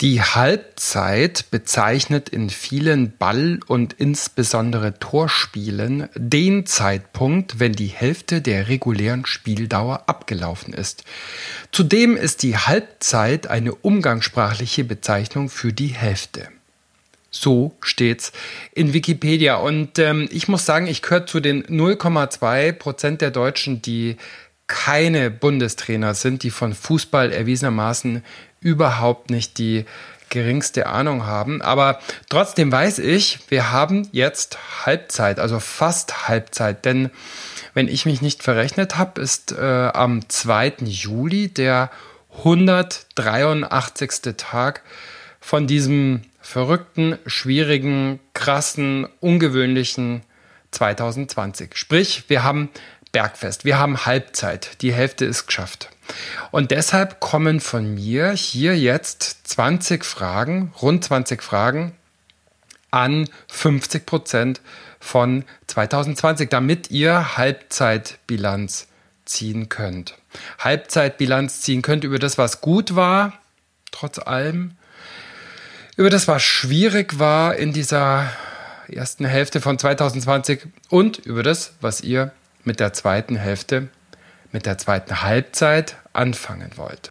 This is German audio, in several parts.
Die Halbzeit bezeichnet in vielen Ball- und insbesondere Torspielen den Zeitpunkt, wenn die Hälfte der regulären Spieldauer abgelaufen ist. Zudem ist die Halbzeit eine umgangssprachliche Bezeichnung für die Hälfte. So steht's in Wikipedia. Und ähm, ich muss sagen, ich gehöre zu den 0,2 Prozent der Deutschen, die keine Bundestrainer sind, die von Fußball erwiesenermaßen überhaupt nicht die geringste Ahnung haben. Aber trotzdem weiß ich, wir haben jetzt Halbzeit, also fast Halbzeit. Denn wenn ich mich nicht verrechnet habe, ist äh, am 2. Juli der 183. Tag von diesem verrückten, schwierigen, krassen, ungewöhnlichen 2020. Sprich, wir haben Bergfest, wir haben Halbzeit, die Hälfte ist geschafft. Und deshalb kommen von mir hier jetzt 20 Fragen, rund 20 Fragen an 50 Prozent von 2020, damit ihr Halbzeitbilanz ziehen könnt. Halbzeitbilanz ziehen könnt über das, was gut war, trotz allem, über das, was schwierig war in dieser ersten Hälfte von 2020 und über das, was ihr mit der zweiten Hälfte mit der zweiten Halbzeit anfangen wollt.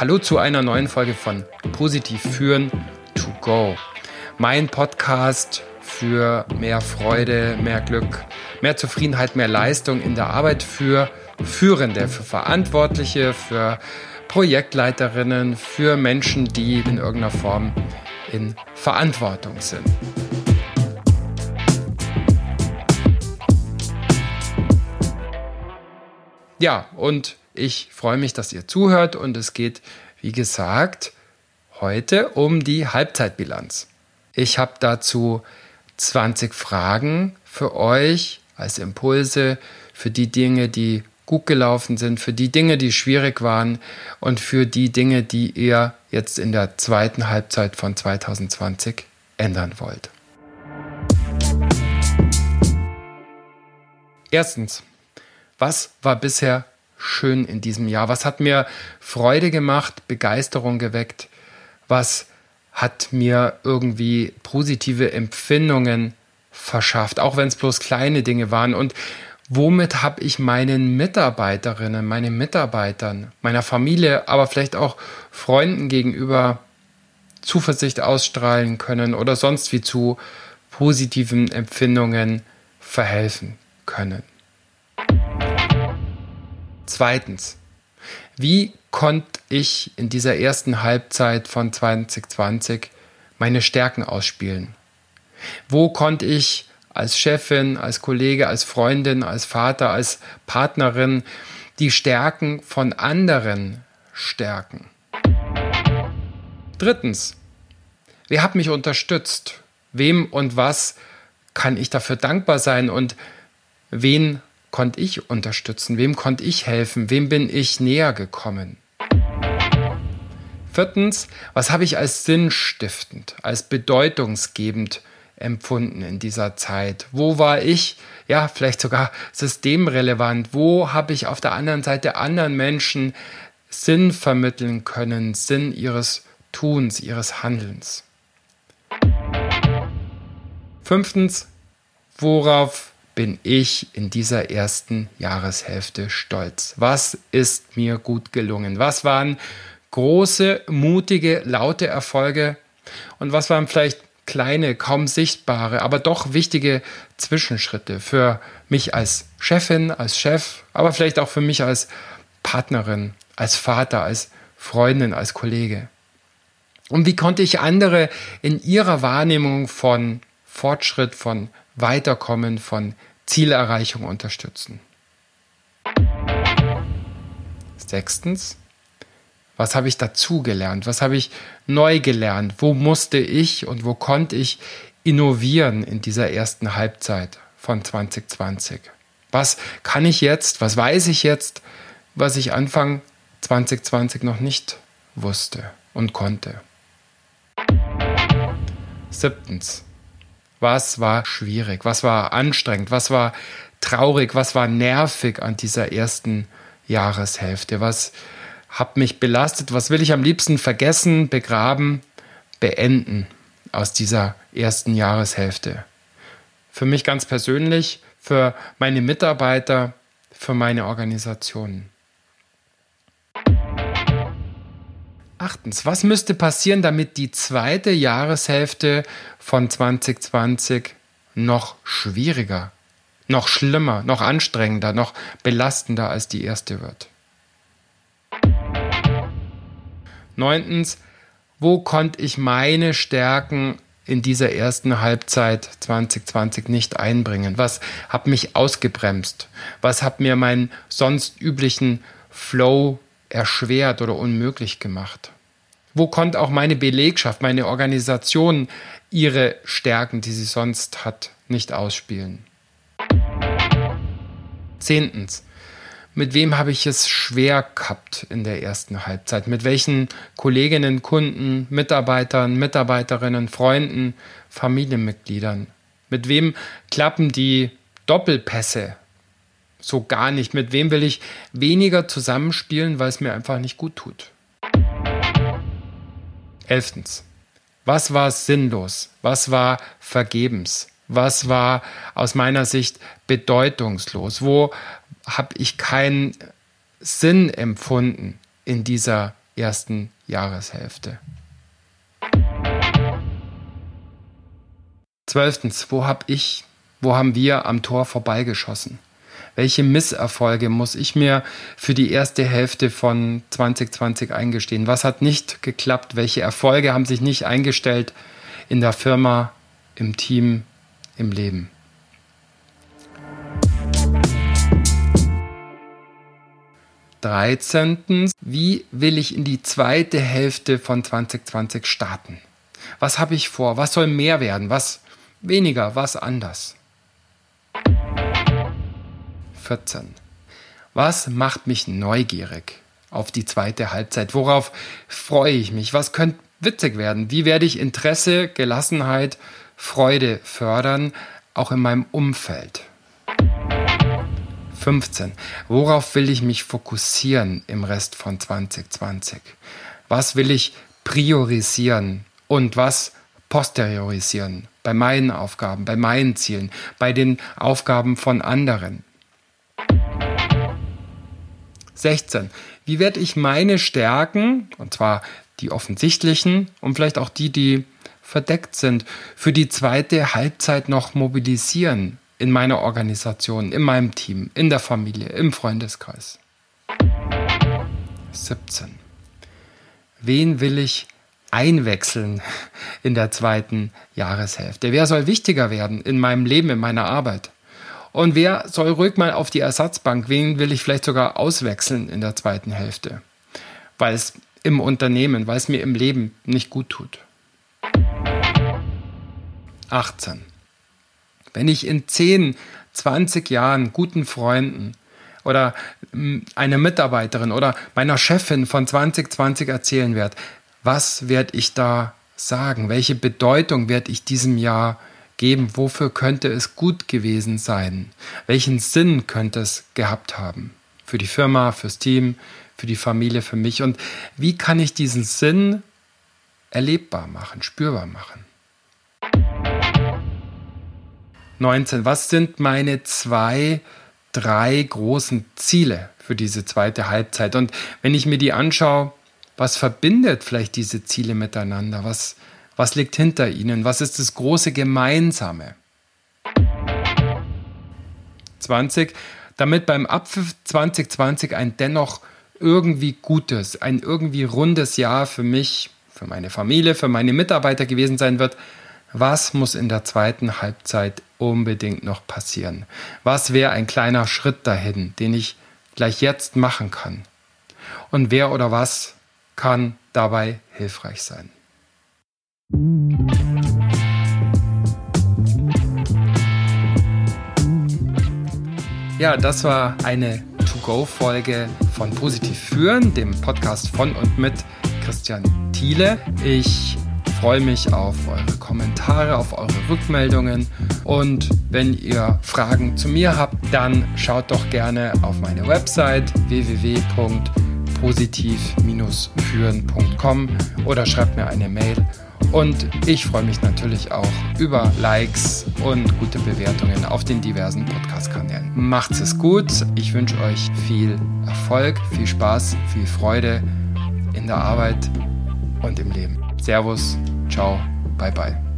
Hallo zu einer neuen Folge von Positiv führen to go. Mein Podcast für mehr Freude, mehr Glück, mehr Zufriedenheit, mehr Leistung in der Arbeit für Führende, für Verantwortliche, für Projektleiterinnen, für Menschen, die in irgendeiner Form in Verantwortung sind. Ja, und ich freue mich, dass ihr zuhört und es geht, wie gesagt, heute um die Halbzeitbilanz. Ich habe dazu 20 Fragen für euch als Impulse für die Dinge, die gut gelaufen sind, für die Dinge, die schwierig waren und für die Dinge, die ihr jetzt in der zweiten Halbzeit von 2020 ändern wollt. Erstens, was war bisher schön in diesem Jahr? Was hat mir Freude gemacht, Begeisterung geweckt? Was hat mir irgendwie positive Empfindungen verschafft, auch wenn es bloß kleine Dinge waren. Und womit habe ich meinen Mitarbeiterinnen, meinen Mitarbeitern, meiner Familie, aber vielleicht auch Freunden gegenüber Zuversicht ausstrahlen können oder sonst wie zu positiven Empfindungen verhelfen können. Zweitens, wie konnte ich in dieser ersten Halbzeit von 2020 meine Stärken ausspielen? Wo konnte ich als Chefin, als Kollege, als Freundin, als Vater, als Partnerin die Stärken von anderen stärken? Drittens, wer hat mich unterstützt? Wem und was kann ich dafür dankbar sein und wen konnte ich unterstützen? Wem konnte ich helfen? Wem bin ich näher gekommen? Viertens, was habe ich als sinnstiftend, als bedeutungsgebend empfunden in dieser Zeit? Wo war ich, ja, vielleicht sogar systemrelevant? Wo habe ich auf der anderen Seite anderen Menschen Sinn vermitteln können, Sinn ihres Tuns, ihres Handelns? Fünftens, worauf bin ich in dieser ersten Jahreshälfte stolz? Was ist mir gut gelungen? Was waren große, mutige, laute Erfolge und was waren vielleicht kleine, kaum sichtbare, aber doch wichtige Zwischenschritte für mich als Chefin, als Chef, aber vielleicht auch für mich als Partnerin, als Vater, als Freundin, als Kollege. Und wie konnte ich andere in ihrer Wahrnehmung von Fortschritt, von Weiterkommen, von Zielerreichung unterstützen? Sechstens, was habe ich dazugelernt? Was habe ich neu gelernt? Wo musste ich und wo konnte ich innovieren in dieser ersten Halbzeit von 2020? Was kann ich jetzt, was weiß ich jetzt was ich Anfang 2020 noch nicht wusste und konnte. Siebtens. Was war schwierig? Was war anstrengend? Was war traurig? Was war nervig an dieser ersten Jahreshälfte? Was hat mich belastet? Was will ich am liebsten vergessen, begraben, beenden aus dieser ersten Jahreshälfte? Für mich ganz persönlich, für meine Mitarbeiter, für meine Organisationen. Achtens, was müsste passieren, damit die zweite Jahreshälfte von 2020 noch schwieriger, noch schlimmer, noch anstrengender, noch belastender als die erste wird? Neuntens, wo konnte ich meine Stärken in dieser ersten Halbzeit 2020 nicht einbringen? Was hat mich ausgebremst? Was hat mir meinen sonst üblichen Flow erschwert oder unmöglich gemacht? Wo konnte auch meine Belegschaft, meine Organisation ihre Stärken, die sie sonst hat, nicht ausspielen? Zehntens. Mit wem habe ich es schwer gehabt in der ersten Halbzeit? Mit welchen Kolleginnen, Kunden, Mitarbeitern, Mitarbeiterinnen, Freunden, Familienmitgliedern? Mit wem klappen die Doppelpässe so gar nicht. Mit wem will ich weniger zusammenspielen, weil es mir einfach nicht gut tut. Elftens. Was war sinnlos? Was war vergebens? Was war aus meiner Sicht bedeutungslos? Wo habe ich keinen Sinn empfunden in dieser ersten Jahreshälfte? Zwölftens, wo habe ich, wo haben wir am Tor vorbeigeschossen? Welche Misserfolge muss ich mir für die erste Hälfte von 2020 eingestehen? Was hat nicht geklappt? Welche Erfolge haben sich nicht eingestellt in der Firma, im Team, im Leben? Dreizehntens, wie will ich in die zweite Hälfte von 2020 starten? Was habe ich vor? Was soll mehr werden? Was weniger? Was anders? 14. Was macht mich neugierig auf die zweite Halbzeit? Worauf freue ich mich? Was könnte witzig werden? Wie werde ich Interesse, Gelassenheit, Freude fördern, auch in meinem Umfeld? 15. Worauf will ich mich fokussieren im Rest von 2020? Was will ich priorisieren und was posteriorisieren bei meinen Aufgaben, bei meinen Zielen, bei den Aufgaben von anderen? 16. Wie werde ich meine Stärken, und zwar die offensichtlichen und vielleicht auch die, die verdeckt sind, für die zweite Halbzeit noch mobilisieren in meiner Organisation, in meinem Team, in der Familie, im Freundeskreis? 17. Wen will ich einwechseln in der zweiten Jahreshälfte? Wer soll wichtiger werden in meinem Leben, in meiner Arbeit? Und wer soll ruhig mal auf die Ersatzbank? Wen will ich vielleicht sogar auswechseln in der zweiten Hälfte? Weil es im Unternehmen, weil es mir im Leben nicht gut tut. 18. Wenn ich in 10, 20 Jahren guten Freunden oder hm, einer Mitarbeiterin oder meiner Chefin von 2020 erzählen werde, was werde ich da sagen? Welche Bedeutung werde ich diesem Jahr geben, wofür könnte es gut gewesen sein? Welchen Sinn könnte es gehabt haben? Für die Firma, fürs Team, für die Familie, für mich? Und wie kann ich diesen Sinn erlebbar machen, spürbar machen? 19. Was sind meine zwei, drei großen Ziele für diese zweite Halbzeit? Und wenn ich mir die anschaue, was verbindet vielleicht diese Ziele miteinander? Was, was liegt hinter ihnen? Was ist das große Gemeinsame? 20. Damit beim Abpfiff 2020 ein dennoch irgendwie gutes, ein irgendwie rundes Jahr für mich, für meine Familie, für meine Mitarbeiter gewesen sein wird, was muss in der zweiten Halbzeit unbedingt noch passieren? Was wäre ein kleiner Schritt dahin, den ich gleich jetzt machen kann? Und wer oder was kann dabei hilfreich sein? Ja, das war eine To-Go-Folge von Positiv Führen, dem Podcast von und mit Christian Thiele. Ich freue mich auf eure Kommentare, auf eure Rückmeldungen und wenn ihr Fragen zu mir habt, dann schaut doch gerne auf meine Website www.positiv-führen.com oder schreibt mir eine Mail und ich freue mich natürlich auch über Likes und gute Bewertungen auf den diversen Podcast-Kanälen. Macht's es gut. Ich wünsche euch viel Erfolg, viel Spaß, viel Freude in der Arbeit und im Leben. Servus, ciao, bye bye.